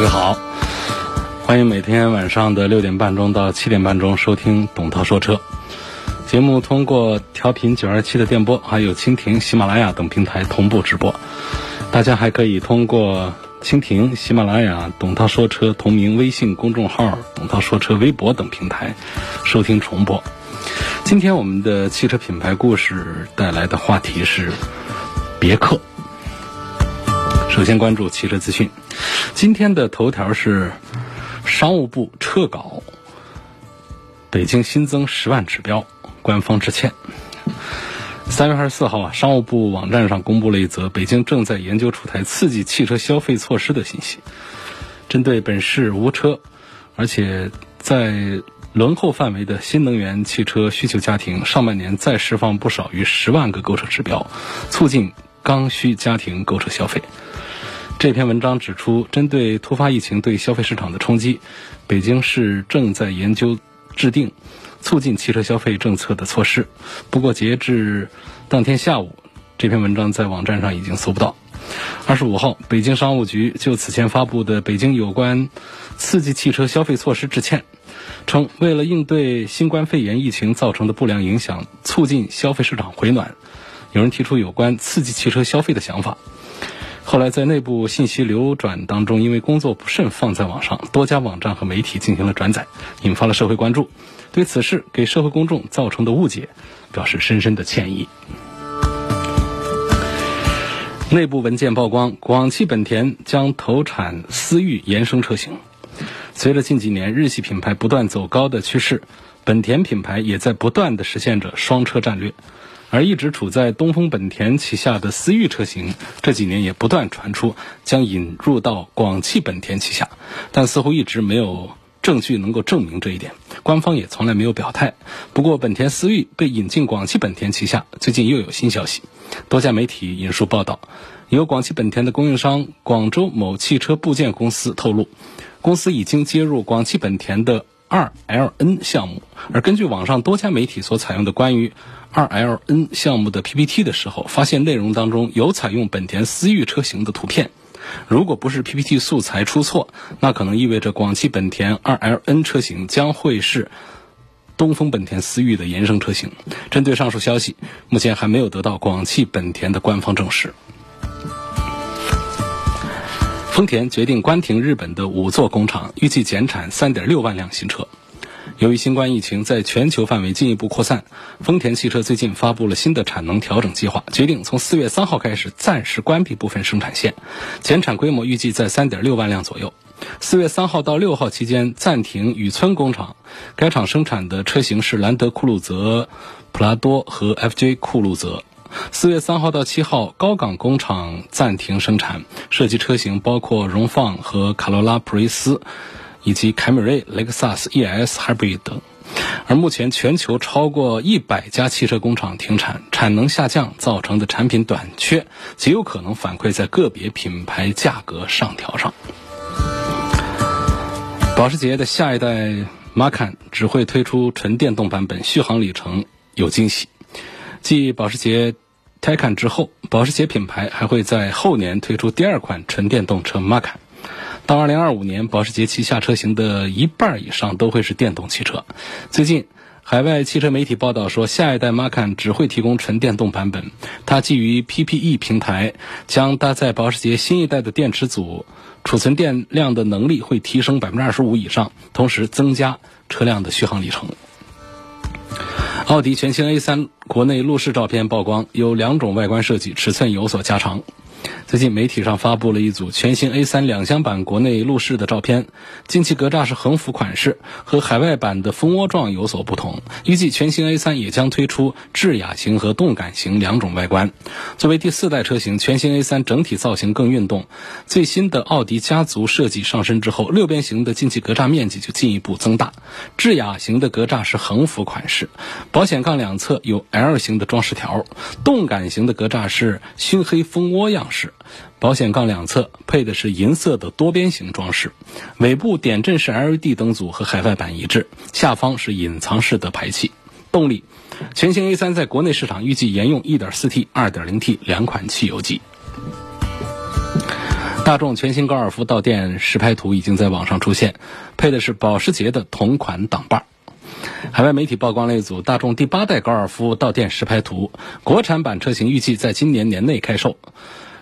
各位好，欢迎每天晚上的六点半钟到七点半钟收听董涛说车节目。通过调频九二七的电波，还有蜻蜓、喜马拉雅等平台同步直播。大家还可以通过蜻蜓、喜马拉雅、董涛说车同名微信公众号、董涛说车微博等平台收听重播。今天我们的汽车品牌故事带来的话题是别克。首先关注汽车资讯。今天的头条是商务部撤稿，北京新增十万指标，官方致歉。三月二十四号啊，商务部网站上公布了一则北京正在研究出台刺激汽车消费措施的信息。针对本市无车，而且在轮候范围的新能源汽车需求家庭，上半年再释放不少于十万个购车指标，促进刚需家庭购车消费。这篇文章指出，针对突发疫情对消费市场的冲击，北京市正在研究制定促进汽车消费政策的措施。不过，截至当天下午，这篇文章在网站上已经搜不到。二十五号，北京商务局就此前发布的北京有关刺激汽车消费措施致歉，称为了应对新冠肺炎疫情造成的不良影响，促进消费市场回暖，有人提出有关刺激汽车消费的想法。后来在内部信息流转当中，因为工作不慎放在网上，多家网站和媒体进行了转载，引发了社会关注。对此事给社会公众造成的误解，表示深深的歉意。内部文件曝光，广汽本田将投产思域延伸车型。随着近几年日系品牌不断走高的趋势，本田品牌也在不断的实现着双车战略。而一直处在东风本田旗下的思域车型，这几年也不断传出将引入到广汽本田旗下，但似乎一直没有证据能够证明这一点，官方也从来没有表态。不过，本田思域被引进广汽本田旗下，最近又有新消息。多家媒体引述报道，由广汽本田的供应商广州某汽车部件公司透露，公司已经接入广汽本田的二 LN 项目。而根据网上多家媒体所采用的关于二 L N 项目的 PPT 的时候，发现内容当中有采用本田思域车型的图片。如果不是 PPT 素材出错，那可能意味着广汽本田二 L N 车型将会是东风本田思域的衍生车型。针对上述消息，目前还没有得到广汽本田的官方证实。丰田决定关停日本的五座工厂，预计减产3.6万辆新车。由于新冠疫情在全球范围进一步扩散，丰田汽车最近发布了新的产能调整计划，决定从四月三号开始暂时关闭部分生产线，减产规模预计在三点六万辆左右。四月三号到六号期间暂停宇村工厂，该厂生产的车型是兰德酷路泽、普拉多和 FJ 酷路泽。四月三号到七号高岗工厂暂停生产，涉及车型包括荣放和卡罗拉普锐斯。以及凯美瑞、雷克萨斯 ES Hybrid 等，而目前全球超过一百家汽车工厂停产，产能下降造成的产品短缺，极有可能反馈在个别品牌价格上调上。保时捷的下一代 Macan 只会推出纯电动版本，续航里程有惊喜。继保时捷 Taycan 之后，保时捷品牌还会在后年推出第二款纯电动车 Macan。到二零二五年，保时捷旗下车型的一半以上都会是电动汽车。最近，海外汽车媒体报道说，下一代 Macan 只会提供纯电动版本。它基于 PPE 平台，将搭载保时捷新一代的电池组，储存电量的能力会提升百分之二十五以上，同时增加车辆的续航里程。奥迪全新 A3 国内路试照片曝光，有两种外观设计，尺寸有所加长。最近媒体上发布了一组全新 A3 两厢版国内路试的照片，进气格栅是横幅款式，和海外版的蜂窝状有所不同。预计全新 A3 也将推出智雅型和动感型两种外观。作为第四代车型，全新 A3 整体造型更运动。最新的奥迪家族设计上身之后，六边形的进气格栅面积就进一步增大。智雅型的格栅是横幅款式，保险杠两侧有 L 型的装饰条，动感型的格栅是熏黑蜂窝样是。保险杠两侧配的是银色的多边形装饰，尾部点阵式 LED 灯组和海外版一致，下方是隐藏式的排气。动力，全新 A3 在国内市场预计沿用 1.4T、2.0T 两款汽油机。大众全新高尔夫到店实拍图已经在网上出现，配的是保时捷的同款挡把。海外媒体曝光了一组大众第八代高尔夫到店实拍图，国产版车型预计在今年年内开售。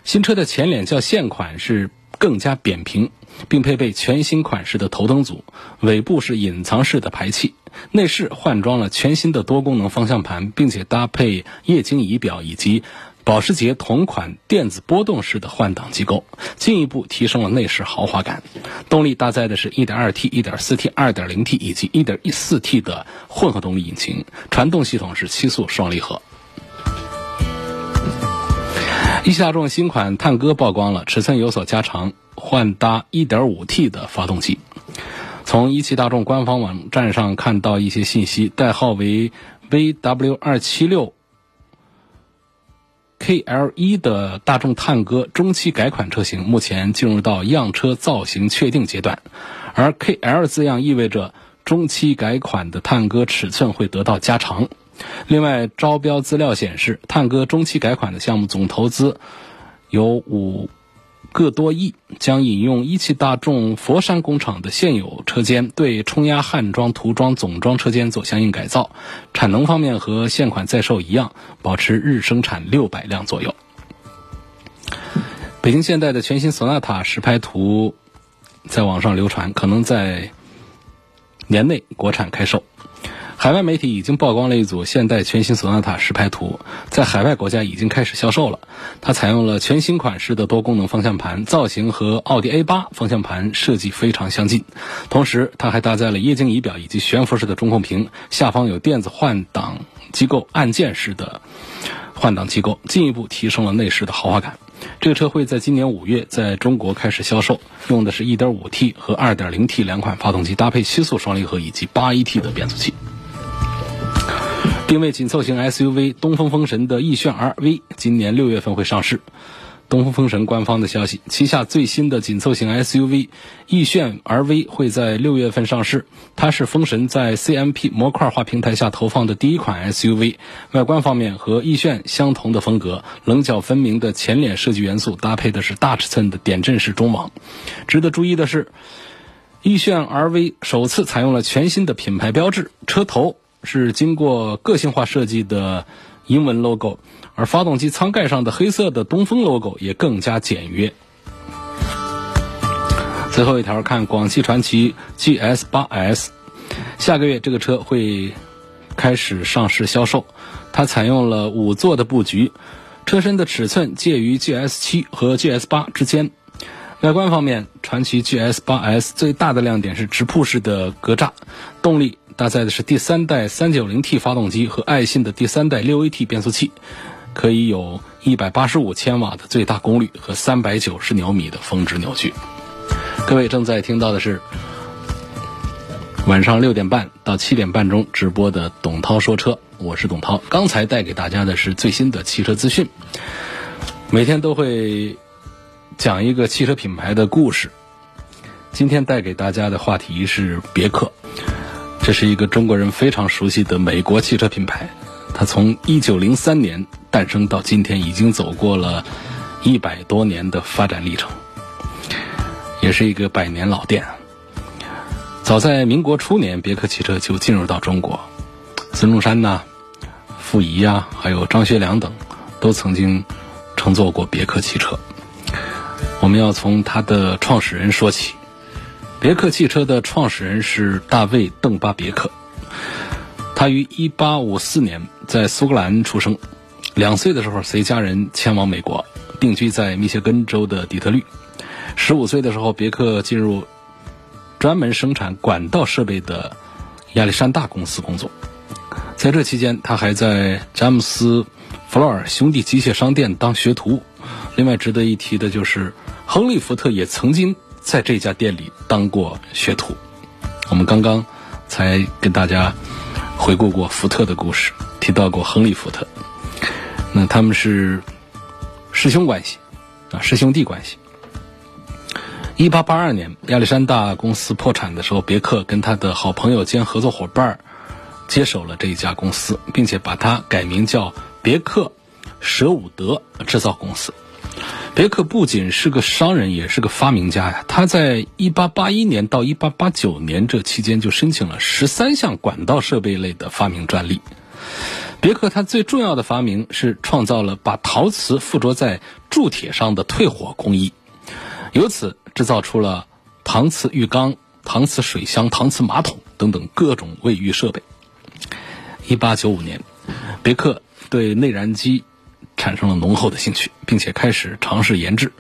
新车的前脸较现款是更加扁平，并配备全新款式的头灯组，尾部是隐藏式的排气。内饰换装了全新的多功能方向盘，并且搭配液晶仪表以及保时捷同款电子波动式的换挡机构，进一步提升了内饰豪华感。动力搭载的是 1.2T、1.4T、2.0T 以及 1.4T 的混合动力引擎，传动系统是七速双离合。一汽大众新款探歌曝光了，尺寸有所加长，换搭 1.5T 的发动机。从一汽大众官方网站上看到一些信息，代号为 VW276KL1 的大众探歌中期改款车型，目前进入到样车造型确定阶段，而 KL 字样意味着中期改款的探歌尺寸会得到加长。另外，招标资料显示，探歌中期改款的项目总投资有五个多亿，将引用一汽大众佛山工厂的现有车间，对冲压、焊装、涂装、总装车间做相应改造。产能方面和现款在售一样，保持日生产六百辆左右。北京现代的全新索纳塔实拍图在网上流传，可能在年内国产开售。海外媒体已经曝光了一组现代全新索纳塔实拍图，在海外国家已经开始销售了。它采用了全新款式的多功能方向盘，造型和奥迪 A8 方向盘设计非常相近。同时，它还搭载了液晶仪表以及悬浮式的中控屏，下方有电子换挡机构按键式的换挡机构，进一步提升了内饰的豪华感。这个车会在今年五月在中国开始销售，用的是一点五 T 和二点零 T 两款发动机，搭配七速双离合以及八 AT 的变速器。定位紧凑型 SUV 东风风神的奕炫 RV 今年六月份会上市。东风风神官方的消息，旗下最新的紧凑型 SUV 奕炫 RV 会在六月份上市。它是风神在 CMP 模块化平台下投放的第一款 SUV。外观方面和奕炫相同的风格，棱角分明的前脸设计元素，搭配的是大尺寸的点阵式中网。值得注意的是，奕炫 RV 首次采用了全新的品牌标志，车头。是经过个性化设计的英文 logo，而发动机舱盖上的黑色的东风 logo 也更加简约。最后一条看广汽传祺 GS 八 S，下个月这个车会开始上市销售。它采用了五座的布局，车身的尺寸介于 GS 七和 GS 八之间。外观方面，传祺 GS 八 S 最大的亮点是直瀑式的格栅，动力。搭载的是第三代 390T 发动机和爱信的第三代 6AT 变速器，可以有185千瓦的最大功率和390牛米的峰值扭矩。各位正在听到的是晚上六点半到七点半钟直播的董涛说车，我是董涛。刚才带给大家的是最新的汽车资讯，每天都会讲一个汽车品牌的故事。今天带给大家的话题是别克。这是一个中国人非常熟悉的美国汽车品牌，它从一九零三年诞生到今天，已经走过了一百多年的发展历程，也是一个百年老店。早在民国初年，别克汽车就进入到中国，孙中山呐、傅仪呀，还有张学良等，都曾经乘坐过别克汽车。我们要从它的创始人说起。别克汽车的创始人是大卫·邓巴别克，他于1854年在苏格兰出生。两岁的时候，随家人迁往美国，定居在密歇根州的底特律。十五岁的时候，别克进入专门生产管道设备的亚历山大公司工作。在这期间，他还在詹姆斯·弗洛尔兄弟机械商店当学徒。另外值得一提的就是，亨利·福特也曾经在这家店里当过学徒。我们刚刚才跟大家回顾过福特的故事，提到过亨利·福特。那他们是师兄关系啊，师兄弟关系。一八八二年，亚历山大公司破产的时候，别克跟他的好朋友兼合作伙伴接手了这一家公司，并且把它改名叫别克舍伍德制造公司。别克不仅是个商人，也是个发明家呀。他在一八八一年到一八八九年这期间就申请了十三项管道设备类的发明专利。别克他最重要的发明是创造了把陶瓷附着在铸铁上的退火工艺，由此制造出了搪瓷浴缸、搪瓷水箱、搪瓷马桶等等各种卫浴设备。一八九五年，别克对内燃机。产生了浓厚的兴趣，并且开始尝试研制。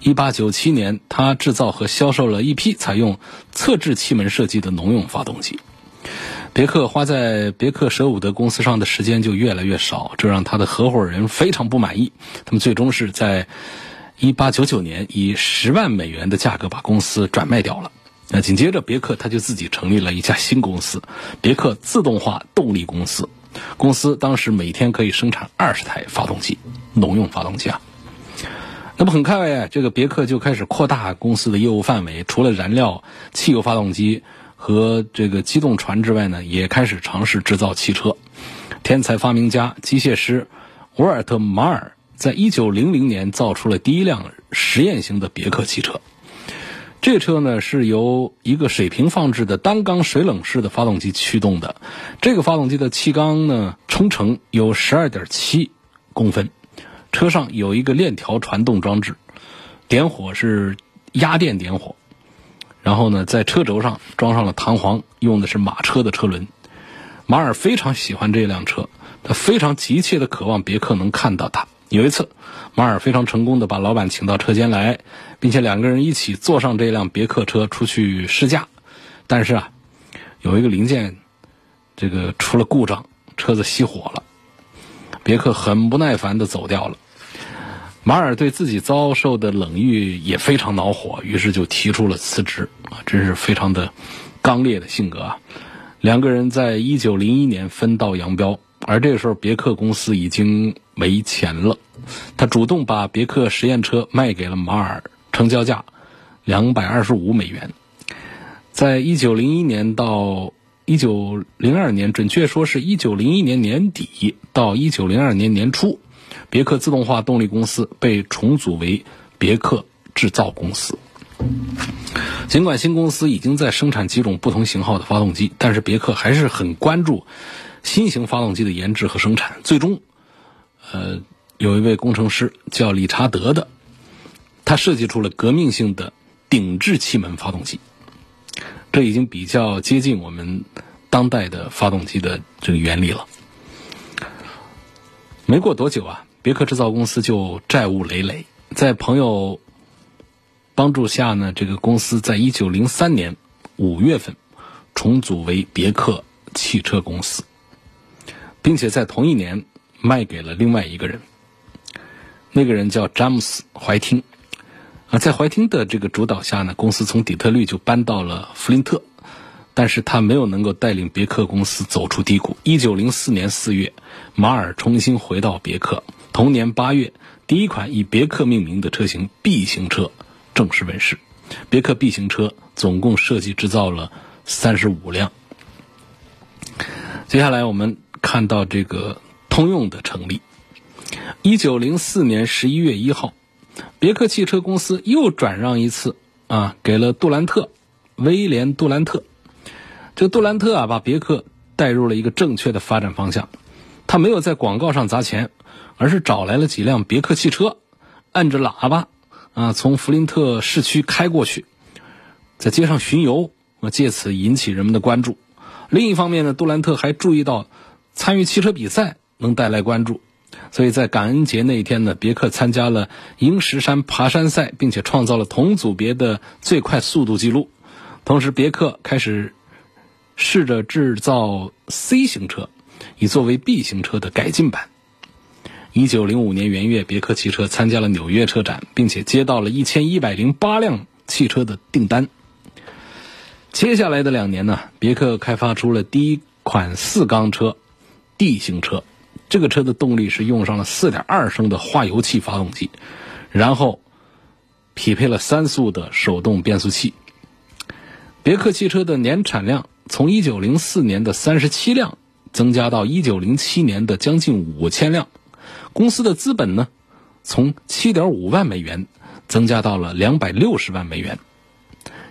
一八九七年，他制造和销售了一批采用侧置气门设计的农用发动机。别克花在别克舍伍德公司上的时间就越来越少，这让他的合伙人非常不满意。他们最终是在一八九九年以十万美元的价格把公司转卖掉了。那紧接着，别克他就自己成立了一家新公司——别克自动化动力公司。公司当时每天可以生产二十台发动机，农用发动机啊。那么很快，这个别克就开始扩大公司的业务范围，除了燃料、汽油发动机和这个机动船之外呢，也开始尝试制造汽车。天才发明家、机械师沃尔特·马尔在一九零零年造出了第一辆实验型的别克汽车。这车呢是由一个水平放置的单缸水冷式的发动机驱动的，这个发动机的气缸呢冲程有十二点七公分，车上有一个链条传动装置，点火是压电点火，然后呢在车轴上装上了弹簧，用的是马车的车轮。马尔非常喜欢这辆车，他非常急切的渴望别克能看到它。有一次，马尔非常成功的把老板请到车间来，并且两个人一起坐上这辆别克车出去试驾。但是啊，有一个零件这个出了故障，车子熄火了。别克很不耐烦的走掉了。马尔对自己遭受的冷遇也非常恼火，于是就提出了辞职。啊，真是非常的刚烈的性格啊！两个人在一九零一年分道扬镳。而这个时候，别克公司已经没钱了，他主动把别克实验车卖给了马尔，成交价两百二十五美元。在一九零一年到一九零二年，准确说是一九零一年年底到一九零二年年初，别克自动化动力公司被重组为别克制造公司。尽管新公司已经在生产几种不同型号的发动机，但是别克还是很关注。新型发动机的研制和生产，最终，呃，有一位工程师叫理查德的，他设计出了革命性的顶置气门发动机，这已经比较接近我们当代的发动机的这个原理了。没过多久啊，别克制造公司就债务累累，在朋友帮助下呢，这个公司在一九零三年五月份重组为别克汽车公司。并且在同一年卖给了另外一个人，那个人叫詹姆斯·怀汀。啊，在怀汀的这个主导下呢，公司从底特律就搬到了弗林特，但是他没有能够带领别克公司走出低谷。一九零四年四月，马尔重新回到别克。同年八月，第一款以别克命名的车型 B 型车正式问世。别克 B 型车总共设计制造了三十五辆。接下来我们。看到这个通用的成立，一九零四年十一月一号，别克汽车公司又转让一次啊，给了杜兰特，威廉杜兰特。这杜兰特啊，把别克带入了一个正确的发展方向。他没有在广告上砸钱，而是找来了几辆别克汽车，按着喇叭啊，从弗林特市区开过去，在街上巡游，我，借此引起人们的关注。另一方面呢，杜兰特还注意到。参与汽车比赛能带来关注，所以在感恩节那一天呢，别克参加了鹰石山爬山赛，并且创造了同组别的最快速度记录。同时，别克开始试着制造 C 型车，以作为 B 型车的改进版。一九零五年元月，别克汽车参加了纽约车展，并且接到了一千一百零八辆汽车的订单。接下来的两年呢，别克开发出了第一款四缸车 D 型车。这个车的动力是用上了4.2升的化油器发动机，然后匹配了三速的手动变速器。别克汽车的年产量从1904年的37辆增加到1907年的将近五千辆，公司的资本呢，从7.5万美元增加到了260万美元。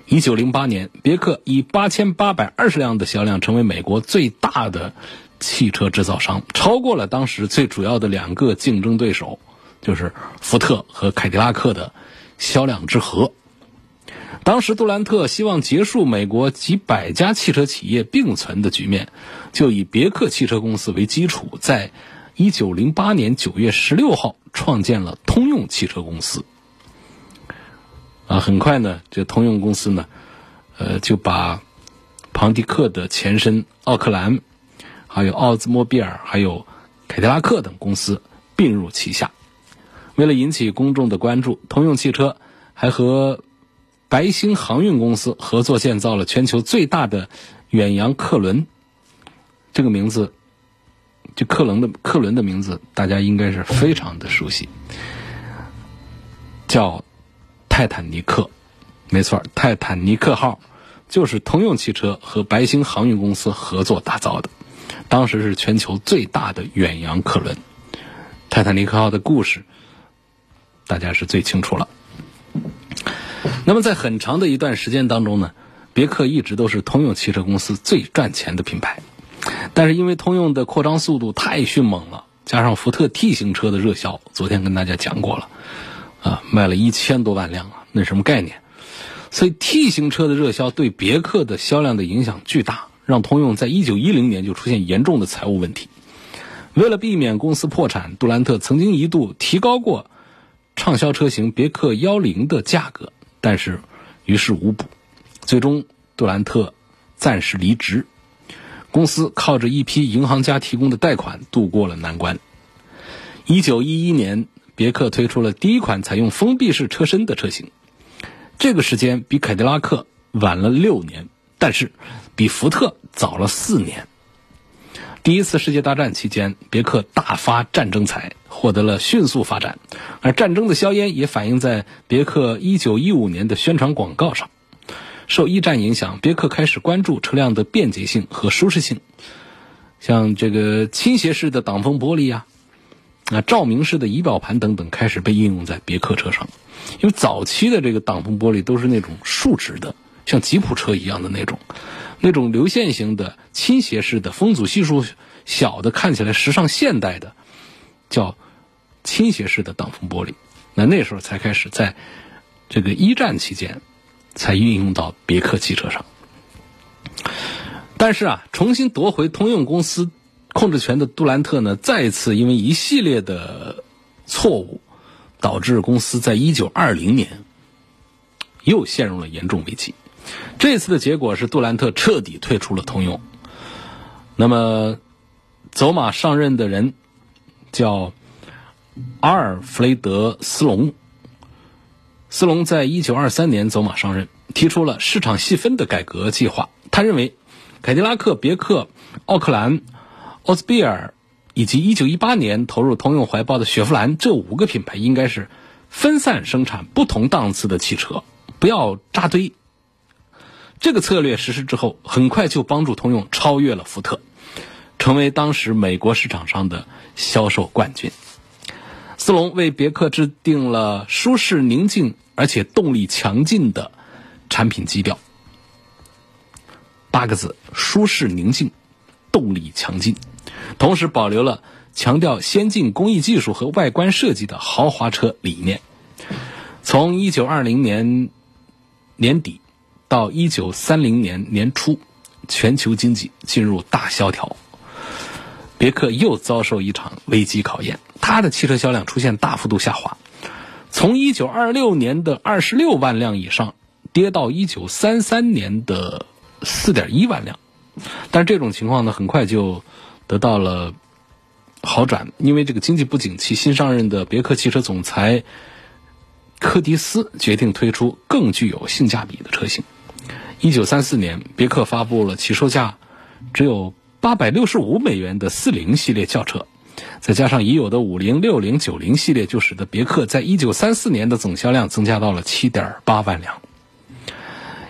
1908年，别克以8820辆的销量成为美国最大的。汽车制造商超过了当时最主要的两个竞争对手，就是福特和凯迪拉克的销量之和。当时杜兰特希望结束美国几百家汽车企业并存的局面，就以别克汽车公司为基础，在一九零八年九月十六号创建了通用汽车公司。啊，很快呢，这通用公司呢，呃，就把庞迪克的前身奥克兰。还有奥兹莫比尔、还有凯迪拉克等公司并入旗下。为了引起公众的关注，通用汽车还和白星航运公司合作建造了全球最大的远洋客轮。这个名字，就客轮的客轮的名字，大家应该是非常的熟悉，叫泰坦尼克。没错，泰坦尼克号就是通用汽车和白星航运公司合作打造的。当时是全球最大的远洋客轮，泰坦尼克号的故事，大家是最清楚了。那么在很长的一段时间当中呢，别克一直都是通用汽车公司最赚钱的品牌。但是因为通用的扩张速度太迅猛了，加上福特 T 型车的热销，昨天跟大家讲过了，啊，卖了一千多万辆啊，那什么概念？所以 T 型车的热销对别克的销量的影响巨大。让通用在一九一零年就出现严重的财务问题。为了避免公司破产，杜兰特曾经一度提高过畅销车型别克幺零的价格，但是于事无补。最终，杜兰特暂时离职，公司靠着一批银行家提供的贷款度过了难关。一九一一年，别克推出了第一款采用封闭式车身的车型，这个时间比凯迪拉克晚了六年，但是。比福特早了四年。第一次世界大战期间，别克大发战争财，获得了迅速发展，而战争的硝烟也反映在别克1915年的宣传广告上。受一战影响，别克开始关注车辆的便捷性和舒适性，像这个倾斜式的挡风玻璃呀，啊照明式的仪表盘等等，开始被应用在别克车上。因为早期的这个挡风玻璃都是那种竖直的，像吉普车一样的那种。那种流线型的、倾斜式的、风阻系数小的、看起来时尚现代的，叫倾斜式的挡风玻璃。那那时候才开始在这个一战期间才运用到别克汽车上。但是啊，重新夺回通用公司控制权的杜兰特呢，再次因为一系列的错误，导致公司在一九二零年又陷入了严重危机。这次的结果是杜兰特彻底退出了通用。那么，走马上任的人叫阿尔弗雷德·斯隆。斯隆在一九二三年走马上任，提出了市场细分的改革计划。他认为，凯迪拉克、别克、奥克兰、奥斯比尔以及一九一八年投入通用怀抱的雪佛兰这五个品牌应该是分散生产不同档次的汽车，不要扎堆。这个策略实施之后，很快就帮助通用超越了福特，成为当时美国市场上的销售冠军。斯隆为别克制定了舒适、宁静而且动力强劲的产品基调，八个字：舒适、宁静、动力强劲。同时保留了强调先进工艺技术和外观设计的豪华车理念。从一九二零年年底。到一九三零年年初，全球经济进入大萧条，别克又遭受一场危机考验。它的汽车销量出现大幅度下滑，从1926年的26万辆以上跌到1933年的4.1万辆。但是这种情况呢，很快就得到了好转，因为这个经济不景气，新上任的别克汽车总裁柯迪斯决定推出更具有性价比的车型。1934年，别克发布了起售价只有865美元的40系列轿车，再加上已有的50、60、90系列，就使得别克在1934年的总销量增加到了7.8万辆。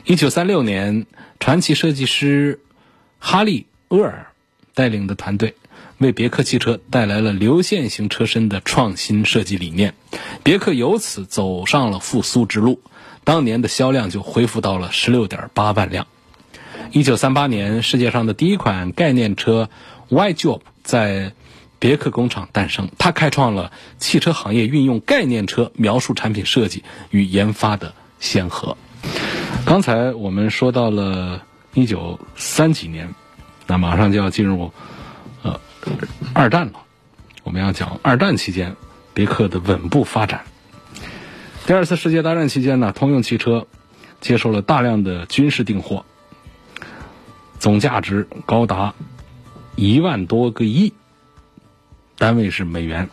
1936年，传奇设计师。哈利·厄尔带领的团队为别克汽车带来了流线型车身的创新设计理念，别克由此走上了复苏之路。当年的销量就恢复到了十六点八万辆。一九三八年，世界上的第一款概念车 Y Job 在别克工厂诞生，它开创了汽车行业运用概念车描述产品设计与研发的先河。刚才我们说到了。一九三几年，那马上就要进入呃二战了。我们要讲二战期间别克的稳步发展。第二次世界大战期间呢，通用汽车接受了大量的军事订货，总价值高达一万多个亿，单位是美元。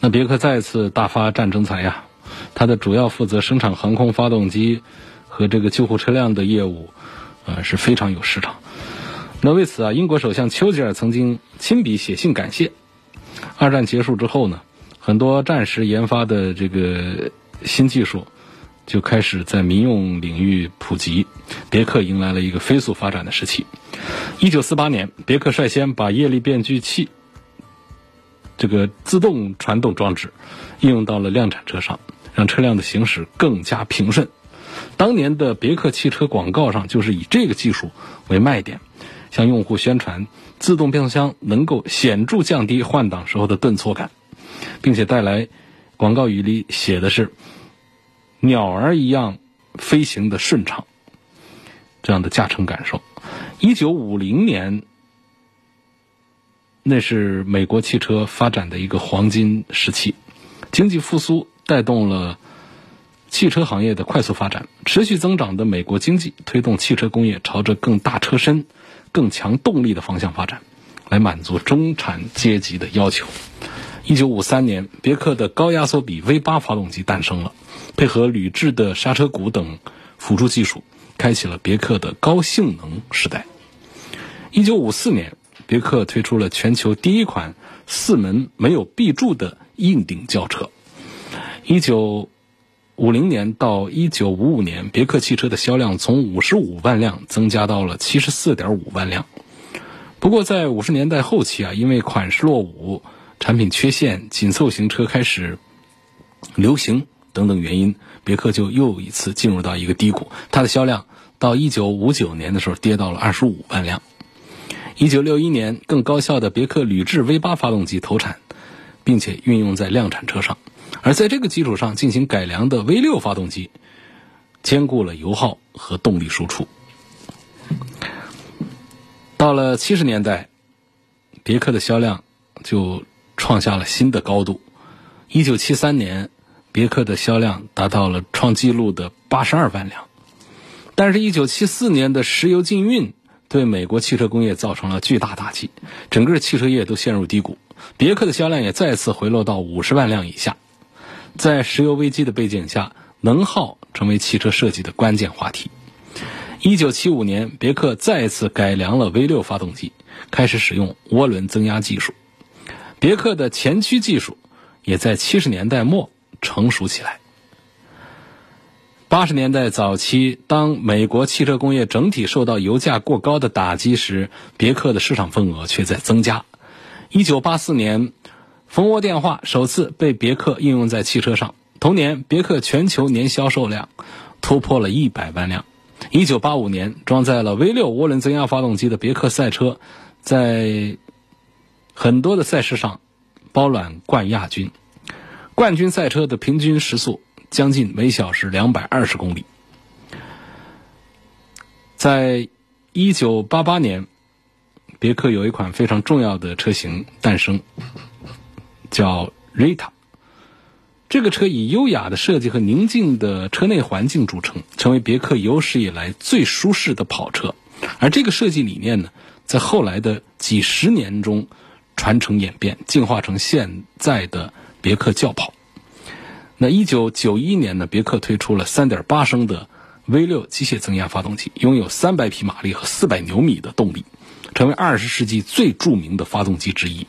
那别克再次大发战争财呀，它的主要负责生产航空发动机和这个救护车辆的业务。呃，是非常有市场。那为此啊，英国首相丘吉尔曾经亲笔写信感谢。二战结束之后呢，很多战时研发的这个新技术就开始在民用领域普及，别克迎来了一个飞速发展的时期。一九四八年，别克率先把液力变矩器这个自动传动装置应用到了量产车上，让车辆的行驶更加平顺。当年的别克汽车广告上就是以这个技术为卖点，向用户宣传自动变速箱能够显著降低换挡时候的顿挫感，并且带来广告语里写的是“鸟儿一样飞行的顺畅”这样的驾乘感受。一九五零年，那是美国汽车发展的一个黄金时期，经济复苏带动了。汽车行业的快速发展，持续增长的美国经济推动汽车工业朝着更大车身、更强动力的方向发展，来满足中产阶级的要求。一九五三年，别克的高压缩比 V 八发动机诞生了，配合铝制的刹车鼓等辅助技术，开启了别克的高性能时代。一九五四年，别克推出了全球第一款四门没有 B 柱的硬顶轿车。一九五零年到一九五五年，别克汽车的销量从五十五万辆增加到了七十四点五万辆。不过，在五十年代后期啊，因为款式落伍、产品缺陷、紧凑型车开始流行等等原因，别克就又一次进入到一个低谷。它的销量到一九五九年的时候跌到了二十五万辆。一九六一年，更高效的别克铝制 V 八发动机投产，并且运用在量产车上。而在这个基础上进行改良的 V 六发动机，兼顾了油耗和动力输出。到了七十年代，别克的销量就创下了新的高度。一九七三年，别克的销量达到了创纪录的八十二万辆。但是，一九七四年的石油禁运对美国汽车工业造成了巨大打击，整个汽车业都陷入低谷。别克的销量也再次回落到五十万辆以下。在石油危机的背景下，能耗成为汽车设计的关键话题。一九七五年，别克再次改良了 V 六发动机，开始使用涡轮增压技术。别克的前驱技术也在七十年代末成熟起来。八十年代早期，当美国汽车工业整体受到油价过高的打击时，别克的市场份额却在增加。一九八四年。蜂窝电话首次被别克应用在汽车上。同年，别克全球年销售量突破了一百万辆。一九八五年，装载了 V 六涡轮增压发动机的别克赛车，在很多的赛事上包揽冠亚军。冠军赛车的平均时速将近每小时两百二十公里。在一九八八年，别克有一款非常重要的车型诞生。叫 Rita。这个车以优雅的设计和宁静的车内环境著称，成为别克有史以来最舒适的跑车。而这个设计理念呢，在后来的几十年中传承演变，进化成现在的别克轿跑。那一九九一年呢，别克推出了三点八升的 V 六机械增压发动机，拥有三百匹马力和四百牛米的动力，成为二十世纪最著名的发动机之一。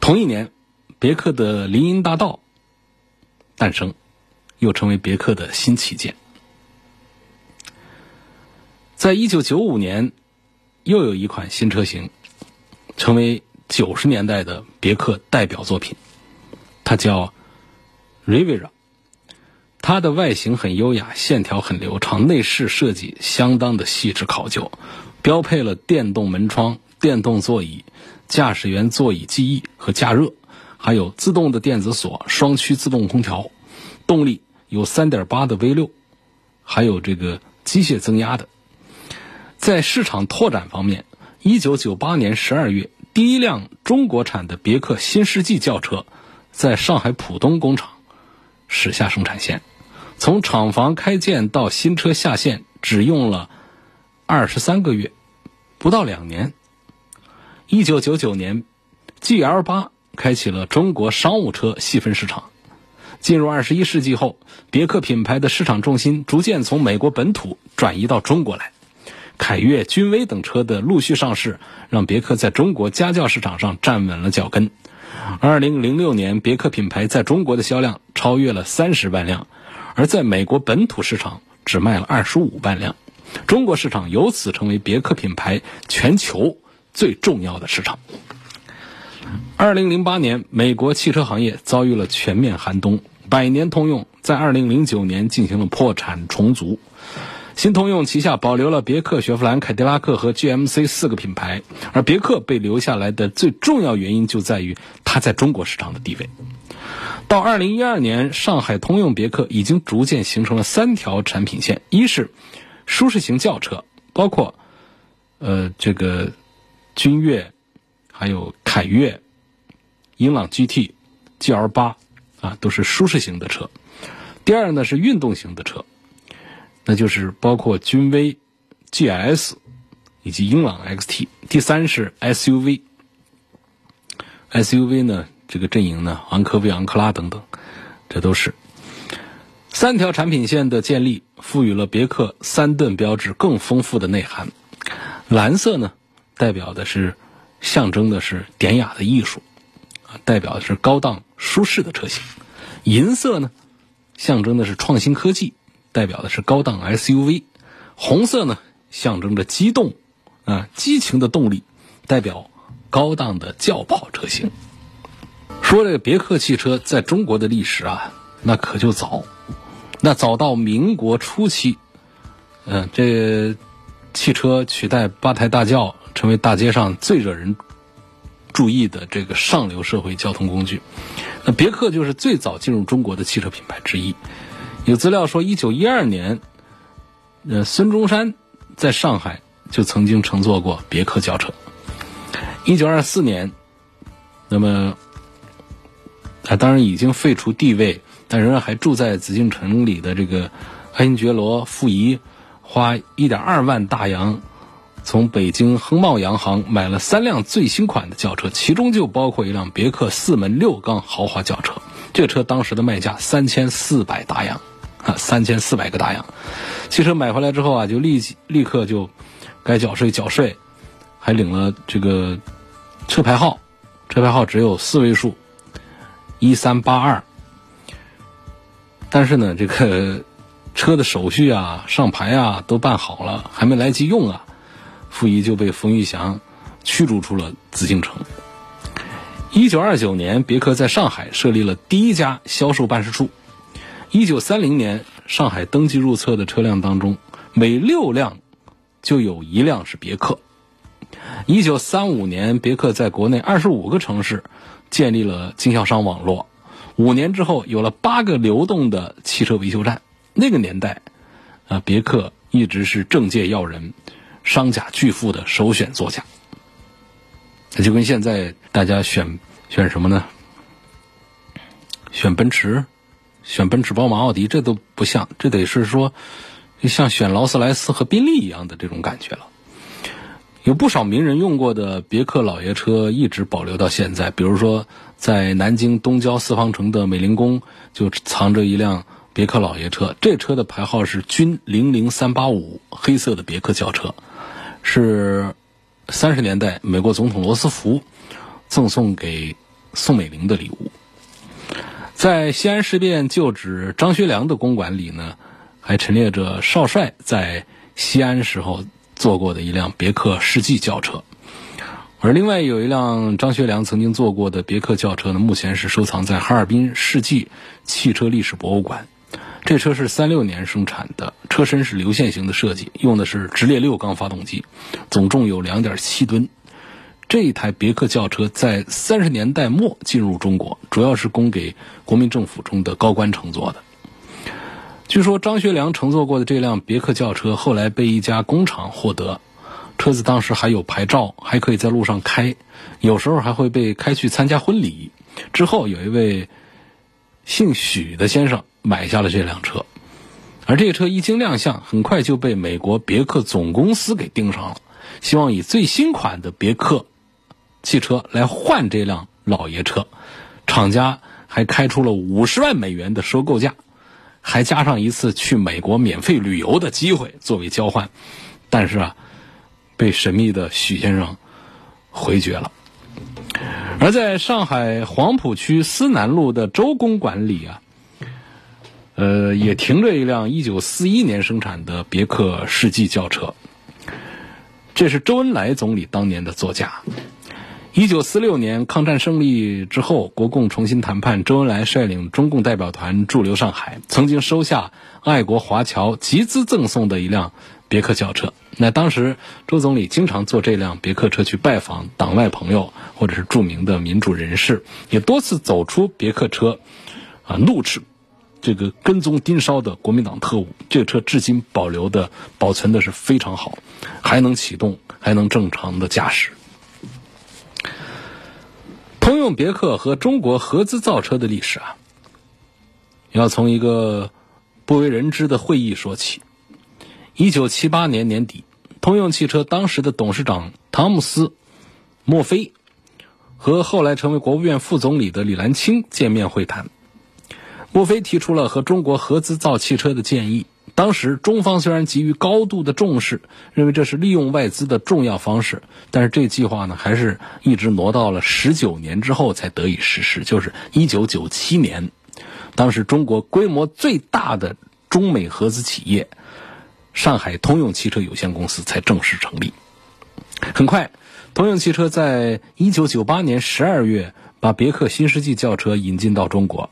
同一年。别克的林荫大道诞生，又成为别克的新旗舰。在一九九五年，又有一款新车型，成为九十年代的别克代表作品，它叫 Rivera。它的外形很优雅，线条很流畅，内饰设计相当的细致考究，标配了电动门窗、电动座椅、驾驶员座椅记忆和加热。还有自动的电子锁、双区自动空调，动力有3.8的 V6，还有这个机械增压的。在市场拓展方面，1998年12月，第一辆中国产的别克新世纪轿车在上海浦东工厂驶下生产线，从厂房开建到新车下线只用了23个月，不到两年。1999年，GL8。开启了中国商务车细分市场。进入二十一世纪后，别克品牌的市场重心逐渐从美国本土转移到中国来。凯越、君威等车的陆续上市，让别克在中国家轿市场上站稳了脚跟。二零零六年，别克品牌在中国的销量超越了三十万辆，而在美国本土市场只卖了二十五万辆。中国市场由此成为别克品牌全球最重要的市场。二零零八年，美国汽车行业遭遇了全面寒冬。百年通用在二零零九年进行了破产重组。新通用旗下保留了别克、雪佛兰、凯迪拉克和 GMC 四个品牌，而别克被留下来的最重要原因就在于它在中国市场的地位。到二零一二年，上海通用别克已经逐渐形成了三条产品线：一是舒适型轿车，包括呃这个君越。还有凯越、英朗 GT、GL 八啊，都是舒适型的车。第二呢是运动型的车，那就是包括君威、GS 以及英朗 XT。第三是 SUV，SUV 呢这个阵营呢，昂科威、昂克拉等等，这都是三条产品线的建立，赋予了别克三盾标志更丰富的内涵。蓝色呢，代表的是。象征的是典雅的艺术，啊，代表的是高档舒适的车型。银色呢，象征的是创新科技，代表的是高档 SUV。红色呢，象征着激动，啊，激情的动力，代表高档的轿跑车型。说这个别克汽车在中国的历史啊，那可就早，那早到民国初期，嗯，这汽车取代八抬大轿。成为大街上最惹人注意的这个上流社会交通工具。那别克就是最早进入中国的汽车品牌之一。有资料说，一九一二年，呃，孙中山在上海就曾经乘坐过别克轿车。一九二四年，那么他当然已经废除帝位，但仍然还住在紫禁城里的这个爱新觉罗溥仪，花一点二万大洋。从北京恒茂洋行买了三辆最新款的轿车，其中就包括一辆别克四门六缸豪华轿车。这车当时的卖价三千四百大洋，啊，三千四百个大洋。汽车买回来之后啊，就立即立刻就该缴税缴税，还领了这个车牌号，车牌号只有四位数，一三八二。但是呢，这个 车的手续啊、上牌啊都办好了，还没来及用啊。傅仪就被冯玉祥驱逐出了紫禁城。一九二九年，别克在上海设立了第一家销售办事处。一九三零年，上海登记入册的车辆当中，每六辆就有一辆是别克。一九三五年，别克在国内二十五个城市建立了经销商网络。五年之后，有了八个流动的汽车维修站。那个年代，啊，别克一直是政界要人。商贾巨富的首选座驾。那就跟现在大家选选什么呢？选奔驰、选奔驰、宝马、奥迪，这都不像，这得是说像选劳斯莱斯和宾利一样的这种感觉了。有不少名人用过的别克老爷车一直保留到现在，比如说在南京东郊四方城的美龄宫就藏着一辆别克老爷车，这车的牌号是军零零三八五，黑色的别克轿车，是三十年代美国总统罗斯福赠送给宋美龄的礼物。在西安事变旧址张学良的公馆里呢，还陈列着少帅在西安时候。坐过的一辆别克世纪轿车，而另外有一辆张学良曾经坐过的别克轿车呢，目前是收藏在哈尔滨世纪汽车历史博物馆。这车是三六年生产的，车身是流线型的设计，用的是直列六缸发动机，总重有两点七吨。这一台别克轿车在三十年代末进入中国，主要是供给国民政府中的高官乘坐的。据说张学良乘坐过的这辆别克轿车，后来被一家工厂获得，车子当时还有牌照，还可以在路上开，有时候还会被开去参加婚礼。之后有一位姓许的先生买下了这辆车，而这个车一经亮相，很快就被美国别克总公司给盯上了，希望以最新款的别克汽车来换这辆老爷车，厂家还开出了五十万美元的收购价。还加上一次去美国免费旅游的机会作为交换，但是啊，被神秘的许先生回绝了。而在上海黄浦区思南路的周公馆里啊，呃，也停着一辆1941年生产的别克世纪轿车，这是周恩来总理当年的座驾。一九四六年抗战胜利之后，国共重新谈判，周恩来率领中共代表团驻留上海，曾经收下爱国华侨集资赠送的一辆别克轿车。那当时周总理经常坐这辆别克车去拜访党外朋友或者是著名的民主人士，也多次走出别克车，啊，怒斥这个跟踪盯梢的国民党特务。这个车至今保留的保存的是非常好，还能启动，还能正常的驾驶。通用别克和中国合资造车的历史啊，要从一个不为人知的会议说起。一九七八年年底，通用汽车当时的董事长汤姆斯·墨菲和后来成为国务院副总理的李兰清见面会谈。墨菲提出了和中国合资造汽车的建议。当时中方虽然给予高度的重视，认为这是利用外资的重要方式，但是这计划呢，还是一直挪到了十九年之后才得以实施，就是一九九七年，当时中国规模最大的中美合资企业上海通用汽车有限公司才正式成立。很快，通用汽车在一九九八年十二月把别克新世纪轿车引进到中国。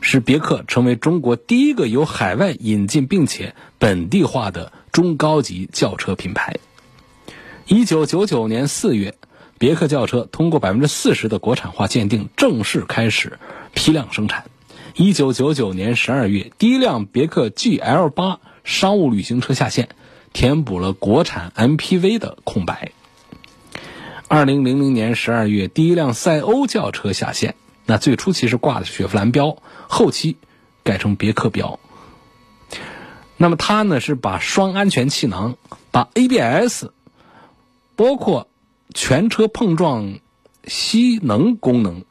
使别克成为中国第一个由海外引进并且本地化的中高级轿车品牌。一九九九年四月，别克轿车通过百分之四十的国产化鉴定，正式开始批量生产。一九九九年十二月，第一辆别克 GL 八商务旅行车下线，填补了国产 MPV 的空白。二零零零年十二月，第一辆赛欧轿车下线。那最初其实挂的是雪佛兰标，后期改成别克标。那么它呢是把双安全气囊、把 ABS，包括全车碰撞吸能功能，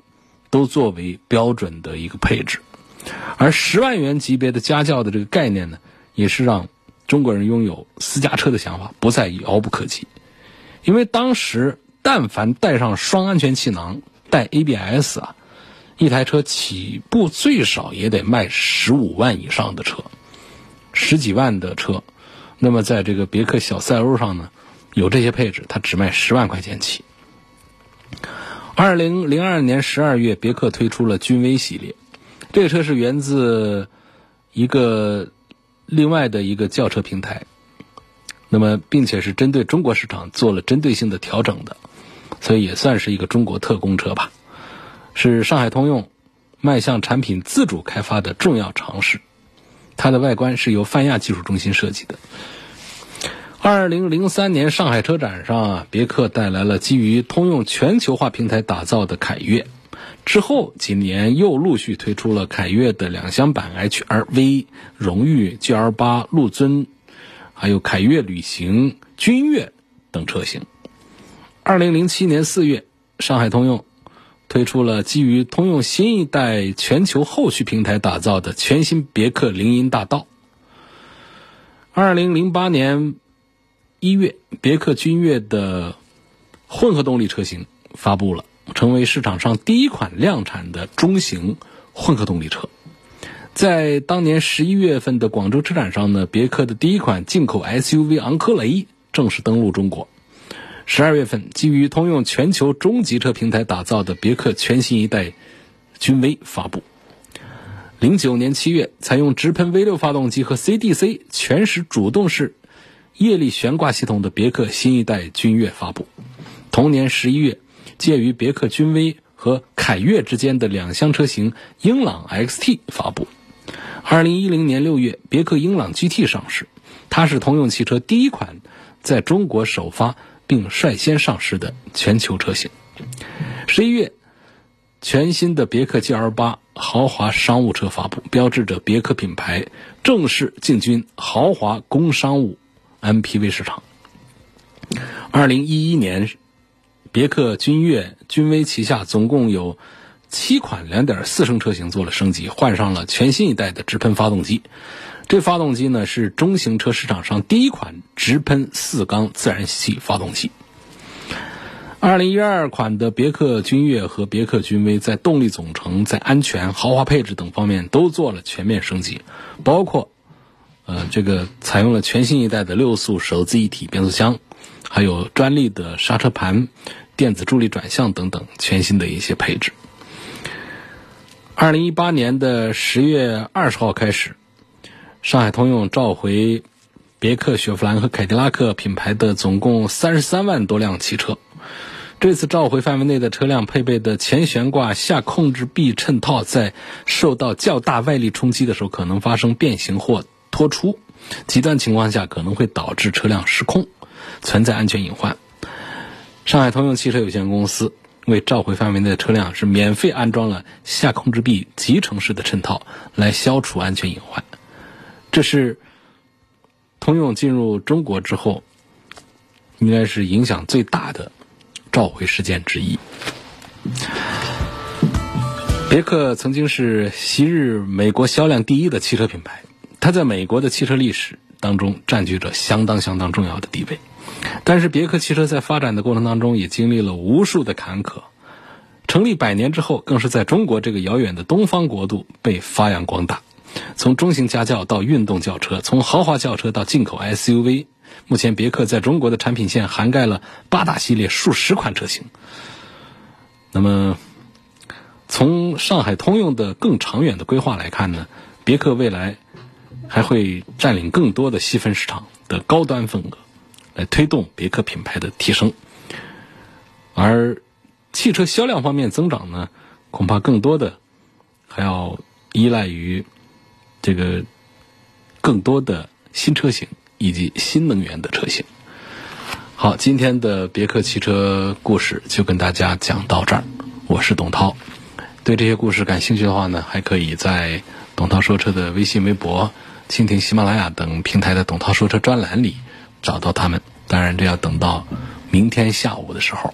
都作为标准的一个配置。而十万元级别的家轿的这个概念呢，也是让中国人拥有私家车的想法不再遥不可及。因为当时但凡带上双安全气囊、带 ABS 啊。一台车起步最少也得卖十五万以上的车，十几万的车，那么在这个别克小赛欧上呢，有这些配置，它只卖十万块钱起。二零零二年十二月，别克推出了君威系列，这个车是源自一个另外的一个轿车平台，那么并且是针对中国市场做了针对性的调整的，所以也算是一个中国特供车吧。是上海通用迈向产品自主开发的重要尝试。它的外观是由泛亚技术中心设计的。二零零三年上海车展上啊，别克带来了基于通用全球化平台打造的凯越。之后几年又陆续推出了凯越的两厢版 HR-V、荣誉、GL8、陆尊，还有凯越旅行、君越等车型。二零零七年四月，上海通用推出了基于通用新一代全球后驱平台打造的全新别克林荫大道。二零零八年。一月，别克君越的混合动力车型发布了，成为市场上第一款量产的中型混合动力车。在当年十一月份的广州车展上呢，别克的第一款进口 SUV 昂科雷正式登陆中国。十二月份，基于通用全球中级车平台打造的别克全新一代君威发布。零九年七月，采用直喷 V 六发动机和 CDC 全时主动式。液力悬挂系统的别克新一代君越发布，同年十一月，介于别克君威和凯越之间的两厢车型英朗 XT 发布。二零一零年六月，别克英朗 GT 上市，它是通用汽车第一款在中国首发并率先上市的全球车型。十一月，全新的别克 GL 八豪华商务车发布，标志着别克品牌正式进军豪华工商务。MPV 市场。二零一一年，别克君越、君威旗下总共有七款两点四升车型做了升级，换上了全新一代的直喷发动机。这发动机呢是中型车市场上第一款直喷四缸自然吸气发动机。二零一二款的别克君越和别克君威在动力总成、在安全、豪华配置等方面都做了全面升级，包括。呃，这个采用了全新一代的六速手自一体变速箱，还有专利的刹车盘、电子助力转向等等全新的一些配置。二零一八年的十月二十号开始，上海通用召回别克雪佛兰和凯迪拉克品牌的总共三十三万多辆汽车。这次召回范围内的车辆配备的前悬挂下控制臂衬套，在受到较大外力冲击的时候，可能发生变形或。脱出，极端情况下可能会导致车辆失控，存在安全隐患。上海通用汽车有限公司为召回范围内的车辆是免费安装了下控制臂集成式的衬套，来消除安全隐患。这是通用进入中国之后，应该是影响最大的召回事件之一。别克曾经是昔日美国销量第一的汽车品牌。它在美国的汽车历史当中占据着相当相当重要的地位，但是别克汽车在发展的过程当中也经历了无数的坎坷。成立百年之后，更是在中国这个遥远的东方国度被发扬光大。从中型家轿到运动轿车，从豪华轿车到进口 SUV，目前别克在中国的产品线涵盖了八大系列数十款车型。那么，从上海通用的更长远的规划来看呢，别克未来。还会占领更多的细分市场的高端份额，来推动别克品牌的提升。而汽车销量方面增长呢，恐怕更多的还要依赖于这个更多的新车型以及新能源的车型。好，今天的别克汽车故事就跟大家讲到这儿。我是董涛，对这些故事感兴趣的话呢，还可以在董涛说车的微信、微博。蜻蜓、喜马拉雅等平台的“董涛说车”专栏里找到他们，当然这要等到明天下午的时候，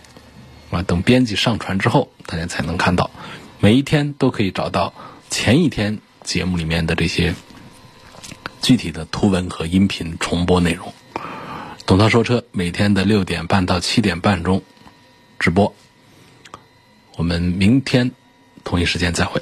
啊，等编辑上传之后，大家才能看到。每一天都可以找到前一天节目里面的这些具体的图文和音频重播内容。董涛说车每天的六点半到七点半钟直播，我们明天同一时间再会。